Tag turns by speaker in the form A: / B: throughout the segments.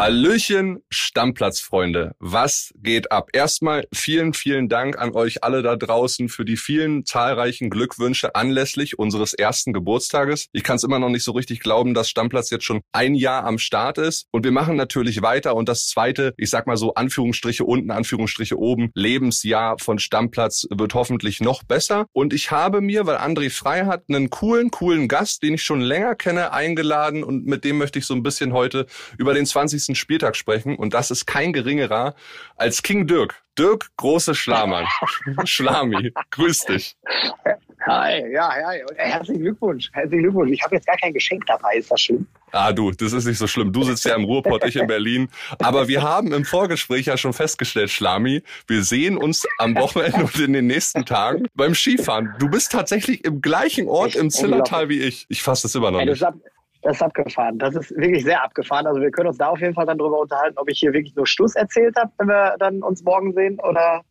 A: Hallöchen, Stammplatzfreunde. Was geht ab? Erstmal vielen, vielen Dank an euch alle da draußen für die vielen zahlreichen Glückwünsche anlässlich unseres ersten Geburtstages. Ich kann es immer noch nicht so richtig glauben, dass Stammplatz jetzt schon ein Jahr am Start ist. Und wir machen natürlich weiter. Und das zweite, ich sag mal so Anführungsstriche unten, Anführungsstriche oben, Lebensjahr von Stammplatz wird hoffentlich noch besser. Und ich habe mir, weil André frei hat, einen coolen, coolen Gast, den ich schon länger kenne, eingeladen. Und mit dem möchte ich so ein bisschen heute über den 20 nächsten Spieltag sprechen und das ist kein geringerer als King Dirk. Dirk, große Schlamann. Schlami, grüß dich.
B: Hi, ja, hi. Herzlichen Glückwunsch. Herzlichen Glückwunsch. Ich habe jetzt gar kein Geschenk dabei. Ist das schlimm?
A: Ah, du, das ist nicht so schlimm. Du sitzt ja im Ruhrpott, ich in Berlin. Aber wir haben im Vorgespräch ja schon festgestellt, Schlami, wir sehen uns am Wochenende und in den nächsten Tagen beim Skifahren. Du bist tatsächlich im gleichen Ort im Zillertal wie ich. Ich fasse das immer noch nicht.
B: Das ist abgefahren. Das ist wirklich sehr abgefahren. Also wir können uns da auf jeden Fall dann drüber unterhalten, ob ich hier wirklich nur Schluss erzählt habe, wenn wir dann uns morgen sehen, oder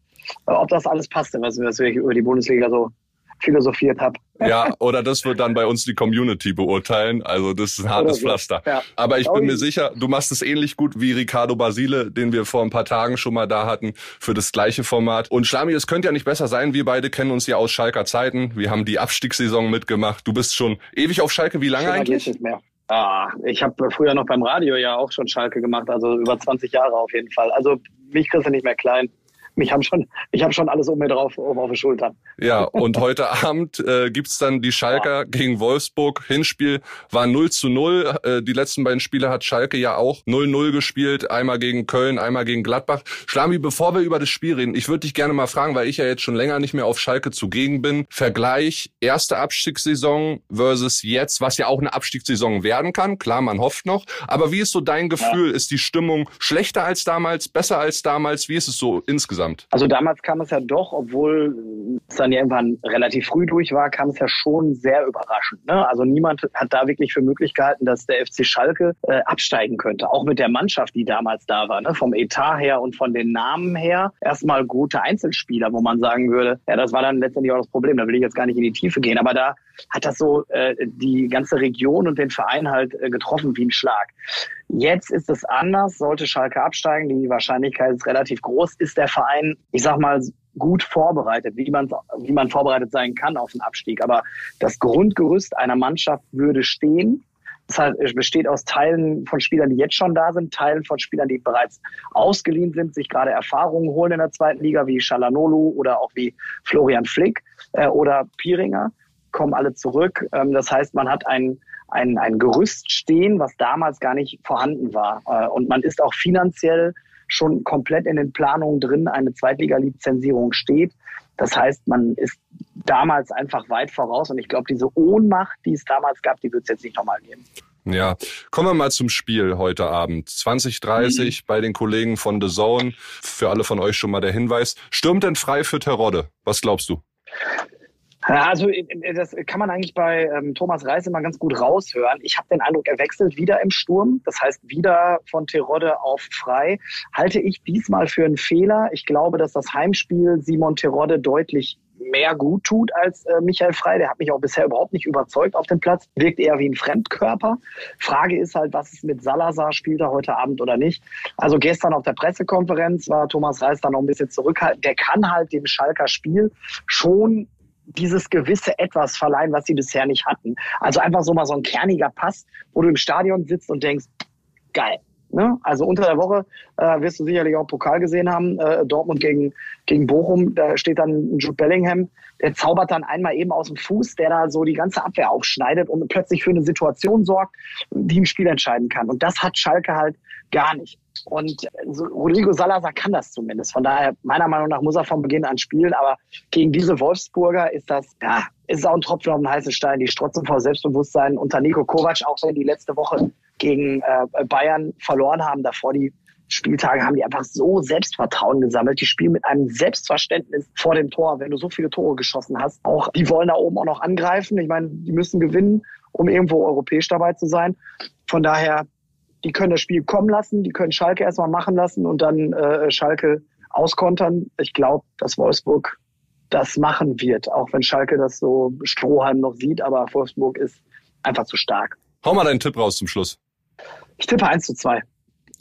B: ob das alles passte, was, was wir über die Bundesliga so philosophiert habe.
A: Ja, oder das wird dann bei uns die Community beurteilen. Also das ist ein hartes so. Pflaster. Ja. Aber ich bin mir sicher, du machst es ähnlich gut wie Ricardo Basile, den wir vor ein paar Tagen schon mal da hatten für das gleiche Format. Und Schlami, es könnte ja nicht besser sein. Wir beide kennen uns ja aus Schalker Zeiten. Wir haben die Abstiegssaison mitgemacht. Du bist schon ewig auf Schalke. Wie lange schon eigentlich?
B: Nicht mehr. Ah, ich habe früher noch beim Radio ja auch schon Schalke gemacht, also über 20 Jahre auf jeden Fall. Also mich kriegst du nicht mehr klein ich habe schon, ich habe schon alles um mir drauf, oben auf den Schultern.
A: Ja, und heute Abend äh, gibt's dann die Schalker ja. gegen Wolfsburg. Hinspiel war 0 zu 0. Äh, die letzten beiden Spiele hat Schalke ja auch 0-0 gespielt. Einmal gegen Köln, einmal gegen Gladbach. Schlami, bevor wir über das Spiel reden, ich würde dich gerne mal fragen, weil ich ja jetzt schon länger nicht mehr auf Schalke zugegen bin. Vergleich erste Abstiegssaison versus jetzt, was ja auch eine Abstiegssaison werden kann. Klar, man hofft noch. Aber wie ist so dein Gefühl? Ja. Ist die Stimmung schlechter als damals, besser als damals? Wie ist es so insgesamt? Insgesamt?
B: Also damals kam es ja doch, obwohl es dann irgendwann relativ früh durch war, kam es ja schon sehr überraschend. Ne? Also niemand hat da wirklich für möglich gehalten, dass der FC Schalke äh, absteigen könnte. Auch mit der Mannschaft, die damals da war, ne? vom Etat her und von den Namen her. Erstmal gute Einzelspieler, wo man sagen würde, ja, das war dann letztendlich auch das Problem. Da will ich jetzt gar nicht in die Tiefe gehen. Aber da hat das so äh, die ganze Region und den Verein halt äh, getroffen wie ein Schlag. Jetzt ist es anders. Sollte Schalke absteigen, die Wahrscheinlichkeit ist relativ groß, ist der Verein, ich sag mal, gut vorbereitet, wie man, wie man vorbereitet sein kann auf den Abstieg. Aber das Grundgerüst einer Mannschaft würde stehen. Es besteht aus Teilen von Spielern, die jetzt schon da sind, Teilen von Spielern, die bereits ausgeliehen sind, sich gerade Erfahrungen holen in der zweiten Liga, wie Shalanolu oder auch wie Florian Flick äh, oder Piringer kommen alle zurück. Ähm, das heißt, man hat ein, ein, ein Gerüst stehen, was damals gar nicht vorhanden war. Äh, und man ist auch finanziell schon komplett in den Planungen drin, eine Zweitliga-Lizenzierung steht. Das heißt, man ist damals einfach weit voraus und ich glaube, diese Ohnmacht, die es damals gab, die wird es jetzt nicht nochmal geben.
A: Ja, kommen wir mal zum Spiel heute Abend. 2030 mhm. bei den Kollegen von The Zone. Für alle von euch schon mal der Hinweis. Stürmt denn frei für Terodde? Was glaubst du?
B: Also äh, äh, das kann man eigentlich bei ähm, Thomas Reis immer ganz gut raushören. Ich habe den Eindruck, er wechselt wieder im Sturm. Das heißt, wieder von Terodde auf frei. Halte ich diesmal für einen Fehler. Ich glaube, dass das Heimspiel Simon Terodde deutlich mehr gut tut als äh, Michael Frei. Der hat mich auch bisher überhaupt nicht überzeugt auf dem Platz. Wirkt eher wie ein Fremdkörper. Frage ist halt, was ist mit Salazar? Spielt er heute Abend oder nicht? Also gestern auf der Pressekonferenz war Thomas Reis da noch ein bisschen zurückhaltend. Der kann halt dem Schalker Spiel schon dieses gewisse Etwas verleihen, was sie bisher nicht hatten. Also einfach so mal so ein kerniger Pass, wo du im Stadion sitzt und denkst, geil. Ne? Also unter der Woche äh, wirst du sicherlich auch Pokal gesehen haben, äh, Dortmund gegen, gegen Bochum, da steht dann Jude Bellingham, der zaubert dann einmal eben aus dem Fuß, der da so die ganze Abwehr aufschneidet und plötzlich für eine Situation sorgt, die ein Spiel entscheiden kann. Und das hat Schalke halt gar nicht. Und Rodrigo Salazar kann das zumindest. Von daher, meiner Meinung nach, muss er von Beginn an spielen. Aber gegen diese Wolfsburger ist das, ja, ist auch ein Tropfen auf den heißen Stein. Die strotzen vor Selbstbewusstsein. Unter Nico Kovac, auch wenn die letzte Woche gegen äh, Bayern verloren haben, davor die Spieltage haben die einfach so Selbstvertrauen gesammelt. Die spielen mit einem Selbstverständnis vor dem Tor, wenn du so viele Tore geschossen hast. Auch die wollen da oben auch noch angreifen. Ich meine, die müssen gewinnen, um irgendwo europäisch dabei zu sein. Von daher die können das Spiel kommen lassen, die können Schalke erstmal machen lassen und dann äh, Schalke auskontern. Ich glaube, dass Wolfsburg das machen wird, auch wenn Schalke das so Strohhalm noch sieht, aber Wolfsburg ist einfach zu stark.
A: Hau mal deinen Tipp raus zum Schluss.
B: Ich tippe 1 zu 2.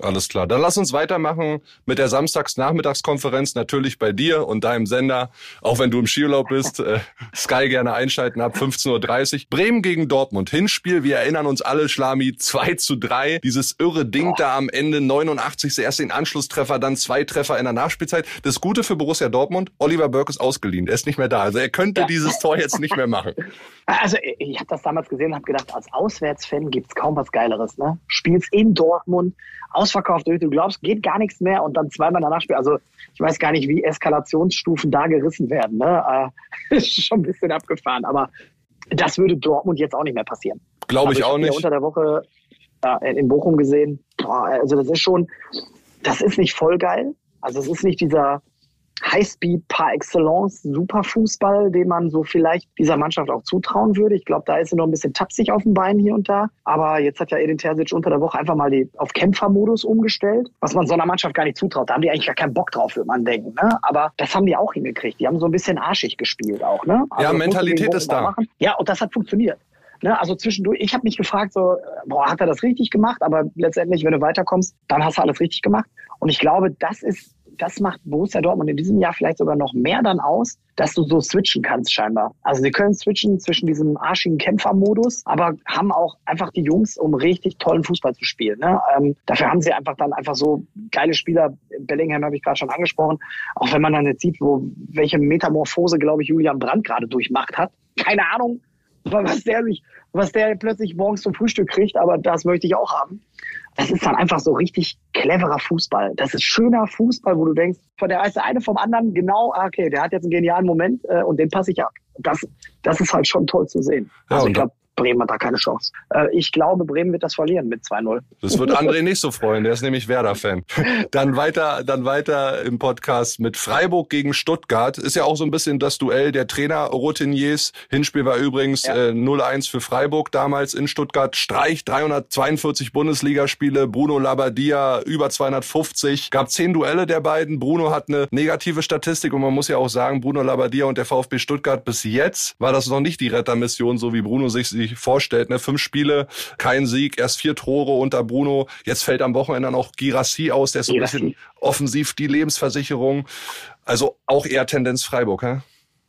A: Alles klar. Dann lass uns weitermachen mit der Samstags-Nachmittagskonferenz. Natürlich bei dir und deinem Sender. Auch wenn du im Skiurlaub bist. Äh, Sky gerne einschalten ab 15.30 Uhr. Bremen gegen Dortmund. Hinspiel. Wir erinnern uns alle, Schlami 2 zu 3. Dieses irre Ding da am Ende. 89. Erst den Anschlusstreffer, dann zwei Treffer in der Nachspielzeit. Das Gute für Borussia Dortmund. Oliver Burke ist ausgeliehen. Er ist nicht mehr da. Also er könnte ja. dieses Tor jetzt nicht mehr machen.
B: Also ich habe das damals gesehen und habe gedacht, als Auswärtsfan gibt's kaum was Geileres. Ne? Spielst in Dortmund ausverkauft, du glaubst, geht gar nichts mehr und dann zweimal danach spielen. Also ich weiß gar nicht, wie Eskalationsstufen da gerissen werden. Ne? Äh, ist schon ein bisschen abgefahren, aber das würde Dortmund jetzt auch nicht mehr passieren.
A: Glaube ich, ich auch nicht.
B: unter der Woche äh, in Bochum gesehen. Boah, also das ist schon, das ist nicht voll geil. Also es ist nicht dieser Highspeed par excellence, Superfußball, den man so vielleicht dieser Mannschaft auch zutrauen würde. Ich glaube, da ist sie noch ein bisschen tapsig auf dem Bein hier und da. Aber jetzt hat ja Edin Terzic unter der Woche einfach mal die auf Kämpfermodus umgestellt, was man so einer Mannschaft gar nicht zutraut. Da haben die eigentlich gar keinen Bock drauf, würde man denken. Ne? Aber das haben die auch hingekriegt. Die haben so ein bisschen arschig gespielt auch. Ne?
A: Also ja, Mentalität ist da.
B: Machen. Ja, und das hat funktioniert. Ne, also zwischendurch, ich habe mich gefragt, so, boah, hat er das richtig gemacht? Aber letztendlich, wenn du weiterkommst, dann hast du alles richtig gemacht. Und ich glaube, das ist das macht Borussia Dortmund in diesem Jahr vielleicht sogar noch mehr dann aus, dass du so switchen kannst scheinbar. Also sie können switchen zwischen diesem arschigen Kämpfermodus, aber haben auch einfach die Jungs, um richtig tollen Fußball zu spielen. Ne? Ähm, dafür haben sie einfach dann einfach so geile Spieler. Bellingham habe ich gerade schon angesprochen. Auch wenn man dann jetzt sieht, wo welche Metamorphose, glaube ich, Julian Brandt gerade durchmacht hat. Keine Ahnung, was der sich, was der plötzlich morgens zum Frühstück kriegt, aber das möchte ich auch haben das ist dann einfach so richtig cleverer Fußball. Das ist schöner Fußball, wo du denkst, von der eine vom anderen genau, ah, okay, der hat jetzt einen genialen Moment äh, und den passe ich ab. Das, das ist halt schon toll zu sehen. Ja, also ich glaube, Bremen hat da keine Chance. Äh, ich glaube, Bremen wird das verlieren mit 2-0.
A: Das wird André nicht so freuen, der ist nämlich Werder-Fan. Dann weiter, dann weiter im Podcast mit Freiburg gegen Stuttgart. Ist ja auch so ein bisschen das Duell der Trainer-Routiniers. Hinspiel war übrigens ja. äh, 0-1 für Freiburg damals in Stuttgart. Streich 342 Bundesligaspiele, Bruno Labbadia über 250. Gab zehn Duelle der beiden. Bruno hat eine negative Statistik und man muss ja auch sagen, Bruno Labbadia und der VfB Stuttgart bis jetzt war das noch nicht die Rettermission, so wie Bruno sich sie vorstellt. Ne? Fünf Spiele, kein Sieg, erst vier Tore unter Bruno. Jetzt fällt am Wochenende noch Girassi aus, der ist so ein bisschen offensiv die Lebensversicherung. Also auch eher Tendenz Freiburg, hä?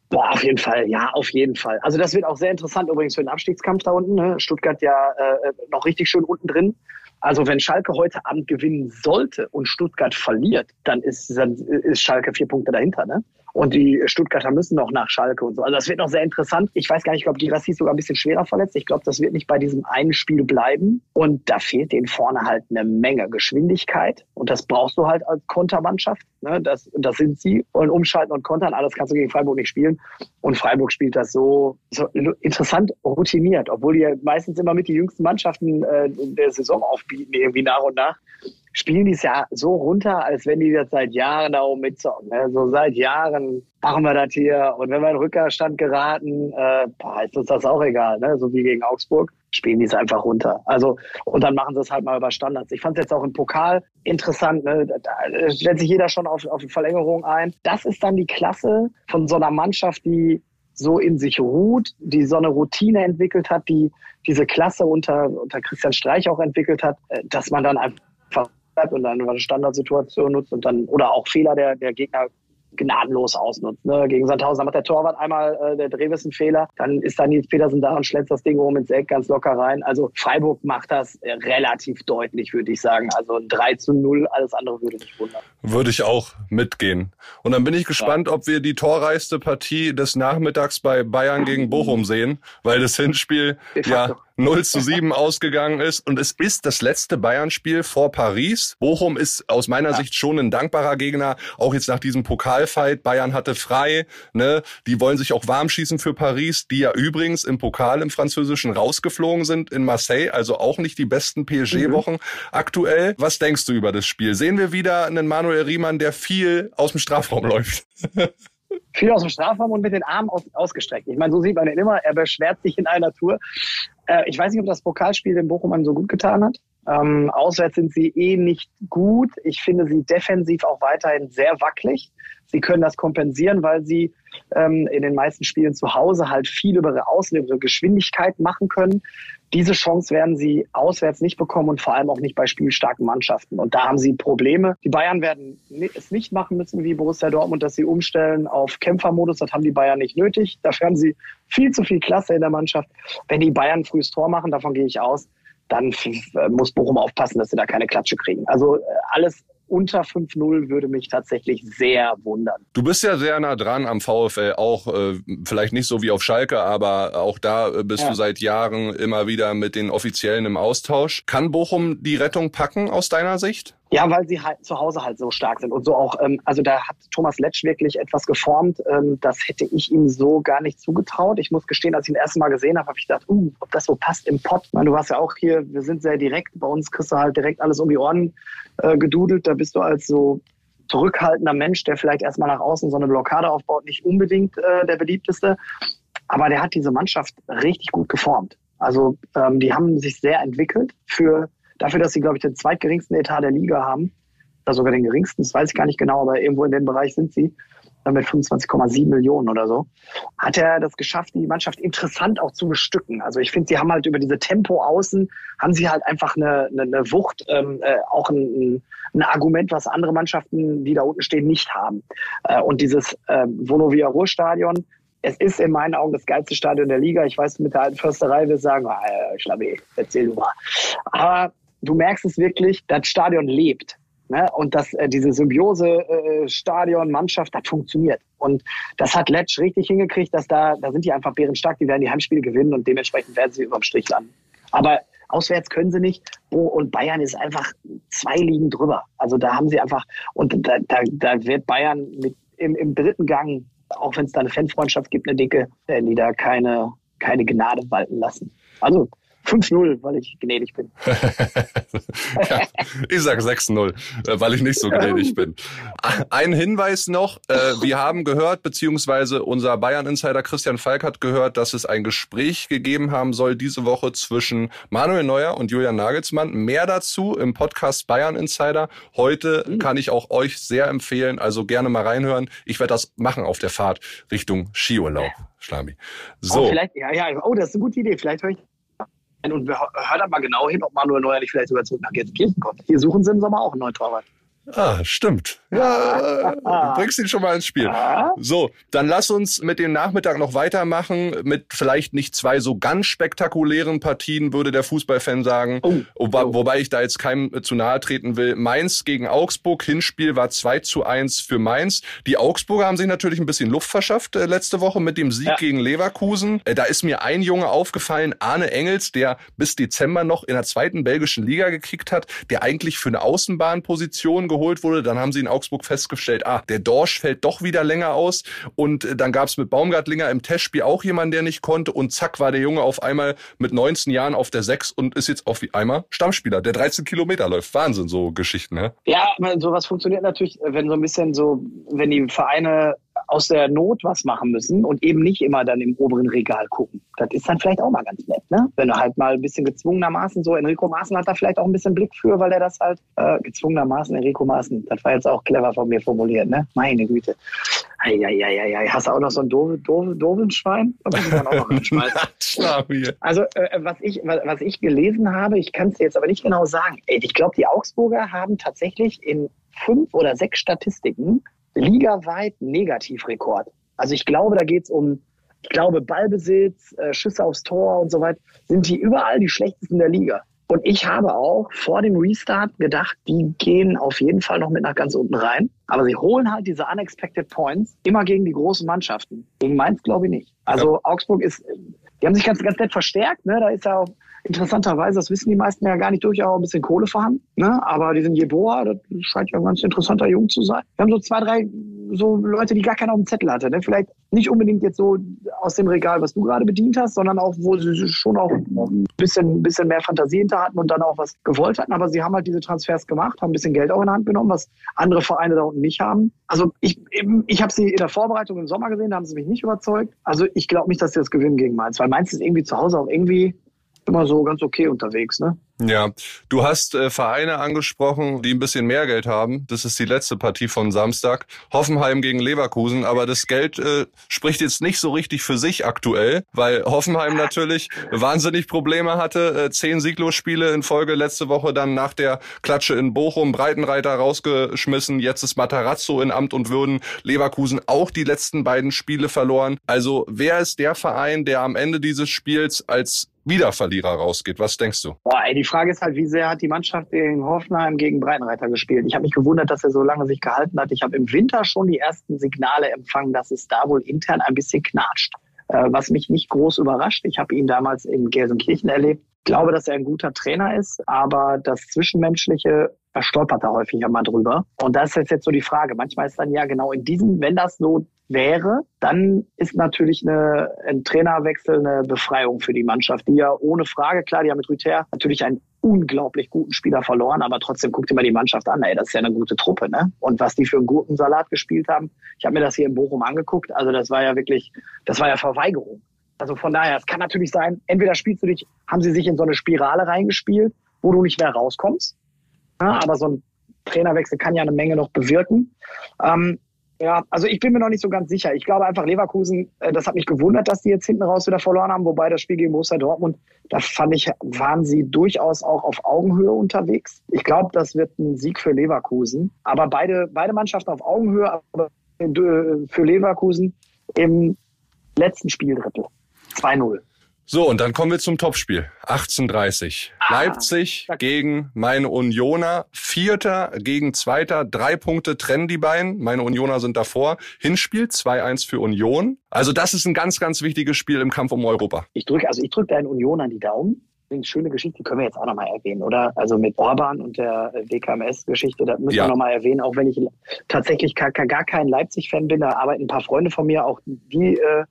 B: Boah, auf jeden Fall, ja, auf jeden Fall. Also das wird auch sehr interessant übrigens für den Abstiegskampf da unten. Ne? Stuttgart ja äh, noch richtig schön unten drin. Also wenn Schalke heute Abend gewinnen sollte und Stuttgart verliert, dann ist, dann ist Schalke vier Punkte dahinter. Ne? Und die Stuttgarter müssen noch nach Schalke und so. Also das wird noch sehr interessant. Ich weiß gar nicht, ich glaube, Girassi ist sogar ein bisschen schwerer verletzt. Ich glaube, das wird nicht bei diesem einen Spiel bleiben. Und da fehlt denen vorne halt eine Menge Geschwindigkeit. Und das brauchst du halt als Kontermannschaft. Ne? Das, das sind sie. Und umschalten und kontern, alles kannst du gegen Freiburg nicht spielen. Und Freiburg spielt das so, so interessant routiniert, obwohl die ja meistens immer mit die jüngsten Mannschaften äh, der Saison aufbieten, irgendwie nach und nach spielen die es ja so runter, als wenn die das seit Jahren da oben mitzocken. Ne? So seit Jahren machen wir das hier. Und wenn wir in Rückerstand geraten, äh, boah, ist uns das auch egal, ne? so wie gegen Augsburg, spielen die es einfach runter. Also, und dann machen sie es halt mal über Standards. Ich fand es jetzt auch im Pokal interessant, ne? da stellt sich jeder schon auf, auf die Verlängerung ein. Das ist dann die Klasse von so einer Mannschaft, die so in sich ruht, die so eine Routine entwickelt hat, die diese Klasse unter, unter Christian Streich auch entwickelt hat, äh, dass man dann einfach bleibt und dann eine Standardsituation nutzt und dann oder auch Fehler der, der Gegner gnadenlos ausnutzt. Ne? Gegen Sandhausen macht der Torwart einmal äh, der Drehwiss einen Fehler, dann ist da Nils Petersen da und schlägt das Ding oben ins Eck ganz locker rein. Also Freiburg macht das äh, relativ deutlich, würde ich sagen. Also ein 3 zu 0, alles andere würde mich wundern.
A: Würde ich auch mitgehen. Und dann bin ich gespannt, ja. ob wir die torreichste Partie des Nachmittags bei Bayern gegen Bochum sehen, weil das Hinspiel ja 0 zu 7 ausgegangen ist. Und es ist das letzte Bayern-Spiel vor Paris. Bochum ist aus meiner ja. Sicht schon ein dankbarer Gegner, auch jetzt nach diesem Pokalfight. Bayern hatte frei. Ne? Die wollen sich auch warm schießen für Paris, die ja übrigens im Pokal im Französischen rausgeflogen sind in Marseille. Also auch nicht die besten PSG-Wochen mhm. aktuell. Was denkst du über das Spiel? Sehen wir wieder einen Manuel Riemann, der viel aus dem Strafraum läuft?
B: viel aus dem Strafraum und mit den Armen aus, ausgestreckt. Ich meine, so sieht man ihn immer. Er beschwert sich in einer Tour. Äh, ich weiß nicht, ob das Pokalspiel den Bochum so gut getan hat. Ähm, auswärts sind sie eh nicht gut. Ich finde sie defensiv auch weiterhin sehr wackelig. Sie können das kompensieren, weil sie ähm, in den meisten Spielen zu Hause halt viel über ihre Außen, über ihre Geschwindigkeit machen können. Diese Chance werden sie auswärts nicht bekommen und vor allem auch nicht bei spielstarken Mannschaften. Und da haben sie Probleme. Die Bayern werden es nicht machen müssen wie Borussia Dortmund, dass sie umstellen auf Kämpfermodus. Das haben die Bayern nicht nötig. Dafür haben sie viel zu viel Klasse in der Mannschaft. Wenn die Bayern frühes Tor machen, davon gehe ich aus, dann muss Bochum aufpassen, dass sie da keine Klatsche kriegen. Also äh, alles unter 5-0 würde mich tatsächlich sehr wundern.
A: Du bist ja sehr nah dran am VfL, auch äh, vielleicht nicht so wie auf Schalke, aber auch da äh, bist ja. du seit Jahren immer wieder mit den Offiziellen im Austausch. Kann Bochum die Rettung packen aus deiner Sicht?
B: Ja, weil sie halt zu Hause halt so stark sind und so auch, ähm, also da hat Thomas Letsch wirklich etwas geformt, ähm, das hätte ich ihm so gar nicht zugetraut. Ich muss gestehen, als ich ihn das erste Mal gesehen habe, habe ich gedacht, uh, ob das so passt im Pott. Ich meine, du warst ja auch hier, wir sind sehr direkt, bei uns kriegst du halt direkt alles um die Ohren äh, gedudelt, da bist du als so zurückhaltender Mensch, der vielleicht erstmal nach außen so eine Blockade aufbaut, nicht unbedingt äh, der beliebteste. Aber der hat diese Mannschaft richtig gut geformt. Also ähm, die haben sich sehr entwickelt für Dafür, dass sie, glaube ich, den zweitgeringsten Etat der Liga haben, oder sogar den geringsten, das weiß ich gar nicht genau, aber irgendwo in dem Bereich sind sie, mit 25,7 Millionen oder so, hat er das geschafft, die Mannschaft interessant auch zu bestücken. Also ich finde, sie haben halt über diese Tempo außen, haben sie halt einfach eine, eine, eine Wucht, ähm, äh, auch ein, ein Argument, was andere Mannschaften, die da unten stehen, nicht haben. Äh, und dieses äh, Vonovia Ruhrstadion, es ist in meinen Augen das geilste Stadion der Liga. Ich weiß, mit der alten Försterei wir sagen, ah, Schlamme, erzähl du mal. Aber du merkst es wirklich, das Stadion lebt. Ne? Und dass äh, diese Symbiose äh, Stadion, Mannschaft, das funktioniert. Und das hat Letsch richtig hingekriegt, dass da, da sind die einfach bärenstark, die werden die Heimspiele gewinnen und dementsprechend werden sie überm Strich landen. Aber auswärts können sie nicht. Oh, und Bayern ist einfach zwei Ligen drüber. Also da haben sie einfach, und da, da, da wird Bayern mit im, im dritten Gang, auch wenn es da eine Fanfreundschaft gibt, eine dicke, werden die da keine, keine Gnade walten lassen. Also 5-0, weil ich gnädig bin.
A: ja, ich sage 6-0, äh, weil ich nicht so gnädig bin. Ein Hinweis noch, äh, wir haben gehört, beziehungsweise unser Bayern-Insider Christian Falk hat gehört, dass es ein Gespräch gegeben haben soll diese Woche zwischen Manuel Neuer und Julian Nagelsmann. Mehr dazu im Podcast Bayern Insider. Heute mhm. kann ich auch euch sehr empfehlen, also gerne mal reinhören. Ich werde das machen auf der Fahrt Richtung Skiurlaub. Schlami.
B: So. Oh, vielleicht, ja, ja, oh, das ist eine gute Idee. Vielleicht höre ich und hört aber genau hin, ob Manuel Neuer nicht vielleicht sogar zurück nach Gelsenkirchen kommt. Hier suchen sie im Sommer auch einen neuen Torwart.
A: Ah, stimmt. Ja, du bringst ihn schon mal ins Spiel. So, dann lass uns mit dem Nachmittag noch weitermachen mit vielleicht nicht zwei so ganz spektakulären Partien, würde der Fußballfan sagen. Oh, oh. Wobei ich da jetzt keinem zu nahe treten will. Mainz gegen Augsburg, Hinspiel war 2 zu 1 für Mainz. Die Augsburger haben sich natürlich ein bisschen Luft verschafft äh, letzte Woche mit dem Sieg ja. gegen Leverkusen. Äh, da ist mir ein Junge aufgefallen, Arne Engels, der bis Dezember noch in der zweiten belgischen Liga gekickt hat, der eigentlich für eine Außenbahnposition geholt wurde. Dann haben sie in Augsburg festgestellt, ah, der Dorsch fällt doch wieder länger aus. Und äh, dann gab es mit Baumgartlinger im Testspiel auch jemanden, der nicht konnte. Und zack, war der Junge auf einmal mit 19 Jahren auf der 6 und ist jetzt auf einmal Stammspieler, der 13 Kilometer läuft. Wahnsinn, so Geschichten, ne?
B: Ja, sowas funktioniert natürlich, wenn so ein bisschen so, wenn die Vereine aus der Not was machen müssen und eben nicht immer dann im oberen Regal gucken. Das ist dann vielleicht auch mal ganz nett, ne? Wenn du halt mal ein bisschen gezwungenermaßen so, Enrico Maaßen hat da vielleicht auch ein bisschen Blick für, weil er das halt äh, gezwungenermaßen, Enrico Maaßen, das war jetzt auch clever von mir formuliert, ne? Meine Güte. Eieieiei, hast du auch noch so ein doof, doof, doofen Schwein? Also, äh, was, ich, was, was ich gelesen habe, ich kann es jetzt aber nicht genau sagen. Ey, ich glaube, die Augsburger haben tatsächlich in fünf oder sechs Statistiken ligaweit Negativrekord. Also ich glaube, da geht es um, ich glaube, Ballbesitz, äh, Schüsse aufs Tor und so weiter, sind die überall die schlechtesten der Liga. Und ich habe auch vor dem Restart gedacht, die gehen auf jeden Fall noch mit nach ganz unten rein. Aber sie holen halt diese unexpected Points immer gegen die großen Mannschaften. Gegen Mainz glaube ich nicht. Also ja. Augsburg ist, die haben sich ganz, ganz nett verstärkt. Ne? Da ist ja auch interessanterweise, das wissen die meisten ja gar nicht, durchaus ein bisschen Kohle vorhanden. Ne? Aber diesen Jeboa, das scheint ja ein ganz interessanter Jung zu sein. Wir haben so zwei, drei so Leute, die gar keiner auf dem Zettel hatte. Ne? Vielleicht nicht unbedingt jetzt so aus dem Regal, was du gerade bedient hast, sondern auch, wo sie schon auch ein bisschen, bisschen mehr Fantasie hinter hatten und dann auch was gewollt hatten. Aber sie haben halt diese Transfers gemacht, haben ein bisschen Geld auch in die Hand genommen, was andere Vereine da unten nicht haben. Also ich, ich habe sie in der Vorbereitung im Sommer gesehen, da haben sie mich nicht überzeugt. Also ich glaube nicht, dass sie das gewinnen gegen Mainz, weil Mainz ist irgendwie zu Hause auch irgendwie immer so ganz okay unterwegs, ne?
A: Ja, du hast äh, Vereine angesprochen, die ein bisschen mehr Geld haben. Das ist die letzte Partie von Samstag. Hoffenheim gegen Leverkusen, aber das Geld äh, spricht jetzt nicht so richtig für sich aktuell, weil Hoffenheim natürlich wahnsinnig Probleme hatte. Äh, zehn Sieglos-Spiele in Folge letzte Woche dann nach der Klatsche in Bochum, Breitenreiter rausgeschmissen. Jetzt ist Matarazzo in Amt und Würden. Leverkusen auch die letzten beiden Spiele verloren. Also wer ist der Verein, der am Ende dieses Spiels als wieder Verlierer rausgeht. Was denkst du?
B: Boah, ey, die Frage ist halt, wie sehr hat die Mannschaft in Hoffenheim gegen Breitenreiter gespielt? Ich habe mich gewundert, dass er so lange sich gehalten hat. Ich habe im Winter schon die ersten Signale empfangen, dass es da wohl intern ein bisschen knatscht. Äh, was mich nicht groß überrascht. Ich habe ihn damals in Gelsenkirchen erlebt. Ich glaube, dass er ein guter Trainer ist, aber das Zwischenmenschliche da stolpert er häufig einmal drüber. Und das ist jetzt so die Frage. Manchmal ist dann ja genau in diesem, wenn das so wäre, dann ist natürlich eine, ein Trainerwechsel eine Befreiung für die Mannschaft, die ja ohne Frage, klar, die haben mit Rüther natürlich einen unglaublich guten Spieler verloren, aber trotzdem guckt immer die Mannschaft an, ey, das ist ja eine gute Truppe, ne? Und was die für einen Gurkensalat gespielt haben, ich habe mir das hier in Bochum angeguckt, also das war ja wirklich, das war ja Verweigerung. Also von daher, es kann natürlich sein, entweder spielst du dich, haben sie sich in so eine Spirale reingespielt, wo du nicht mehr rauskommst, ja, aber so ein Trainerwechsel kann ja eine Menge noch bewirken. Ähm, ja, also ich bin mir noch nicht so ganz sicher. Ich glaube einfach Leverkusen, äh, das hat mich gewundert, dass die jetzt hinten raus wieder verloren haben, wobei das Spiel gegen Borussia Dortmund, da fand ich, waren sie durchaus auch auf Augenhöhe unterwegs. Ich glaube, das wird ein Sieg für Leverkusen. Aber beide, beide Mannschaften auf Augenhöhe, aber äh, für Leverkusen im letzten Spieldrittel. 2-0.
A: So, und dann kommen wir zum Topspiel. 18.30. Ah, Leipzig gegen meine Unioner. Vierter gegen Zweiter. Drei Punkte trennen die beiden. Meine Unioner sind davor. Hinspiel 2-1 für Union. Also das ist ein ganz, ganz wichtiges Spiel im Kampf um Europa.
B: Ich drücke, also ich drücke deinen Union an die Daumen. Eine schöne Geschichte, die können wir jetzt auch nochmal erwähnen, oder? Also mit Orban und der DKMS-Geschichte, da müssen ja. wir nochmal erwähnen, auch wenn ich tatsächlich gar, gar kein Leipzig-Fan bin, da arbeiten ein paar Freunde von mir, auch die äh,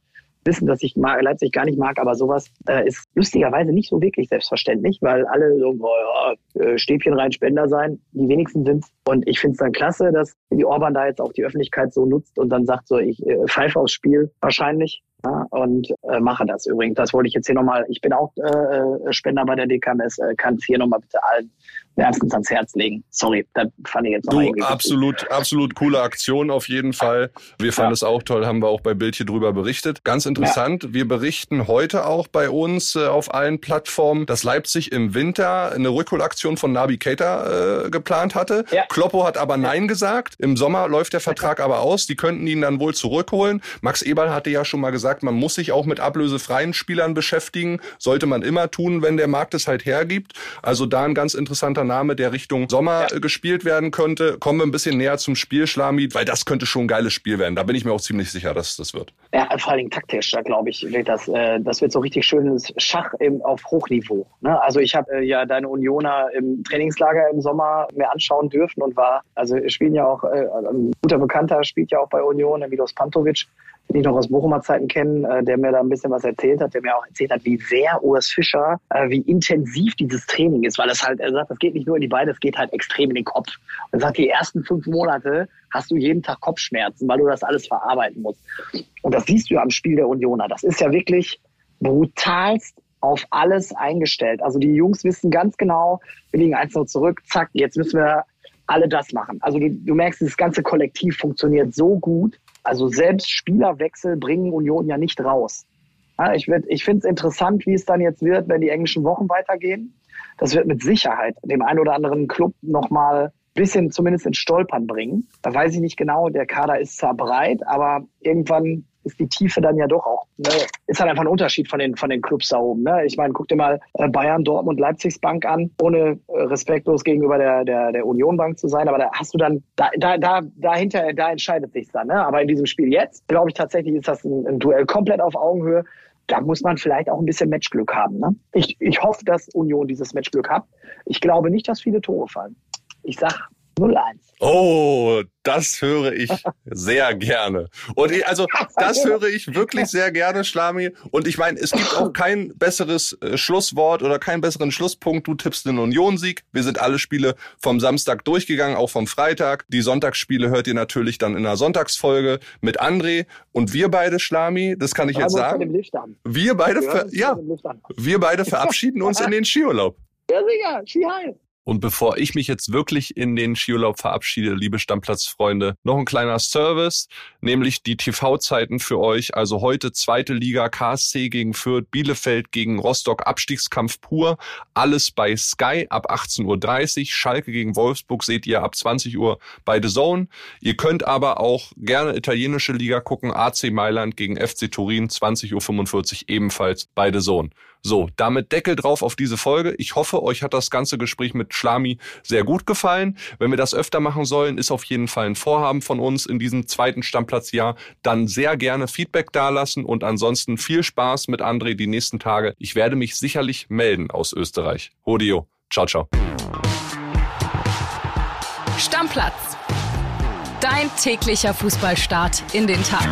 B: wissen, dass ich Leipzig gar nicht mag, aber sowas äh, ist lustigerweise nicht so wirklich selbstverständlich, weil alle so, oh ja, äh, Stäbchen rein Spender sein, die wenigsten sind Und ich finde es dann klasse, dass die Orban da jetzt auch die Öffentlichkeit so nutzt und dann sagt so, ich äh, pfeife aufs Spiel wahrscheinlich. Ja, und äh, mache das übrigens. Das wollte ich jetzt hier nochmal, ich bin auch äh, äh Spender bei der DKMS, äh, kann es hier nochmal bitte allen wärmstens ans Herz legen. Sorry, das fand ich jetzt
A: nochmal Du, absolut, absolut coole Aktion auf jeden Fall. Wir fanden ja. es auch toll, haben wir auch bei Bildchen drüber berichtet. Ganz interessant, ja. wir berichten heute auch bei uns äh, auf allen Plattformen, dass Leipzig im Winter eine Rückholaktion von Nabi Keita äh, geplant hatte. Ja. Kloppo hat aber Nein gesagt. Im Sommer läuft der Vertrag aber aus. Die könnten ihn dann wohl zurückholen. Max Eberl hatte ja schon mal gesagt, man muss sich auch mit ablösefreien Spielern beschäftigen. Sollte man immer tun, wenn der Markt es halt hergibt. Also da ein ganz interessanter Name, der Richtung Sommer ja. Äh, gespielt werden könnte. Kommen wir ein bisschen näher zum Spiel, Schlamid, weil das könnte schon ein geiles Spiel werden. Da bin ich mir auch ziemlich sicher, dass das wird.
B: Ja, vor allen Dingen taktisch, da glaube ich, wird das, äh, das wird so richtig schönes Schach im, auf Hochniveau. Ne? Also ich habe äh, ja deine Unioner im Trainingslager im Sommer mir anschauen dürfen und war, also spielen ja auch, äh, ein guter Bekannter spielt ja auch bei Union, der Milos Pantovic den ich noch aus Bochumer Zeiten kenne, äh, der mir da ein bisschen was erzählt hat, der mir auch erzählt hat, wie sehr Urs Fischer, äh, wie intensiv dieses Training ist, weil es halt, er sagt, das geht nicht nur in die Beine, es geht halt extrem in den Kopf. Und sagt, die ersten fünf Monate hast du jeden Tag Kopfschmerzen, weil du das alles verarbeiten musst. Und das siehst du ja am Spiel der Unioner. Das ist ja wirklich brutalst auf alles eingestellt. Also die Jungs wissen ganz genau, wir liegen eins noch zurück, zack, jetzt müssen wir alle das machen. Also du, du merkst, das ganze Kollektiv funktioniert so gut. Also selbst Spielerwechsel bringen Union ja nicht raus. Ich ich finde es interessant, wie es dann jetzt wird, wenn die englischen Wochen weitergehen. Das wird mit Sicherheit dem einen oder anderen Club nochmal bisschen zumindest ins Stolpern bringen. Da weiß ich nicht genau, der Kader ist zwar breit, aber irgendwann ist die Tiefe dann ja doch auch, ne, ist halt einfach ein Unterschied von den, von den Clubs da oben. Ne? Ich meine, guck dir mal äh, Bayern, Dortmund, Leipzigs Bank an, ohne äh, respektlos gegenüber der, der, der Union Bank zu sein, aber da hast du dann, da, da, da, dahinter, da entscheidet sich dann. Ne? Aber in diesem Spiel jetzt, glaube ich tatsächlich, ist das ein, ein Duell komplett auf Augenhöhe da muss man vielleicht auch ein bisschen Matchglück haben. Ne? Ich, ich hoffe, dass Union dieses Matchglück hat. Ich glaube nicht, dass viele Tore fallen. Ich sag 0-1.
A: Oh, das höre ich sehr gerne. Und ich, also das höre ich wirklich sehr gerne, Schlami. Und ich meine, es gibt auch kein besseres äh, Schlusswort oder keinen besseren Schlusspunkt. Du tippst den Union-Sieg. Wir sind alle Spiele vom Samstag durchgegangen, auch vom Freitag. Die Sonntagsspiele hört ihr natürlich dann in der Sonntagsfolge mit André. Und wir beide, Schlami, das kann ich jetzt sagen. Wir beide, ja, wir beide verabschieden uns in den Skiurlaub.
B: Ja, sicher. Ski heil.
A: Und bevor ich mich jetzt wirklich in den Skiurlaub verabschiede, liebe Stammplatzfreunde, noch ein kleiner Service, nämlich die TV-Zeiten für euch. Also heute zweite Liga, KSC gegen Fürth, Bielefeld gegen Rostock, Abstiegskampf pur. Alles bei Sky ab 18.30 Uhr. Schalke gegen Wolfsburg seht ihr ab 20 Uhr bei The Zone. Ihr könnt aber auch gerne italienische Liga gucken. AC Mailand gegen FC Turin, 20.45 Uhr ebenfalls bei The Zone. So, damit Deckel drauf auf diese Folge. Ich hoffe, euch hat das ganze Gespräch mit Schlami sehr gut gefallen. Wenn wir das öfter machen sollen, ist auf jeden Fall ein Vorhaben von uns in diesem zweiten Stammplatzjahr. Dann sehr gerne Feedback dalassen und ansonsten viel Spaß mit André die nächsten Tage. Ich werde mich sicherlich melden aus Österreich. Hodio. Ciao, ciao.
C: Stammplatz. Dein täglicher Fußballstart in den Tag.